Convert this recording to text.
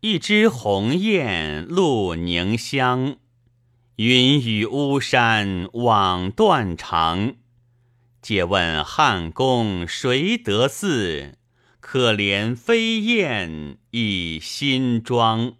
一枝红艳露凝香，云雨巫山枉断肠。借问汉宫谁得似，可怜飞燕倚新妆。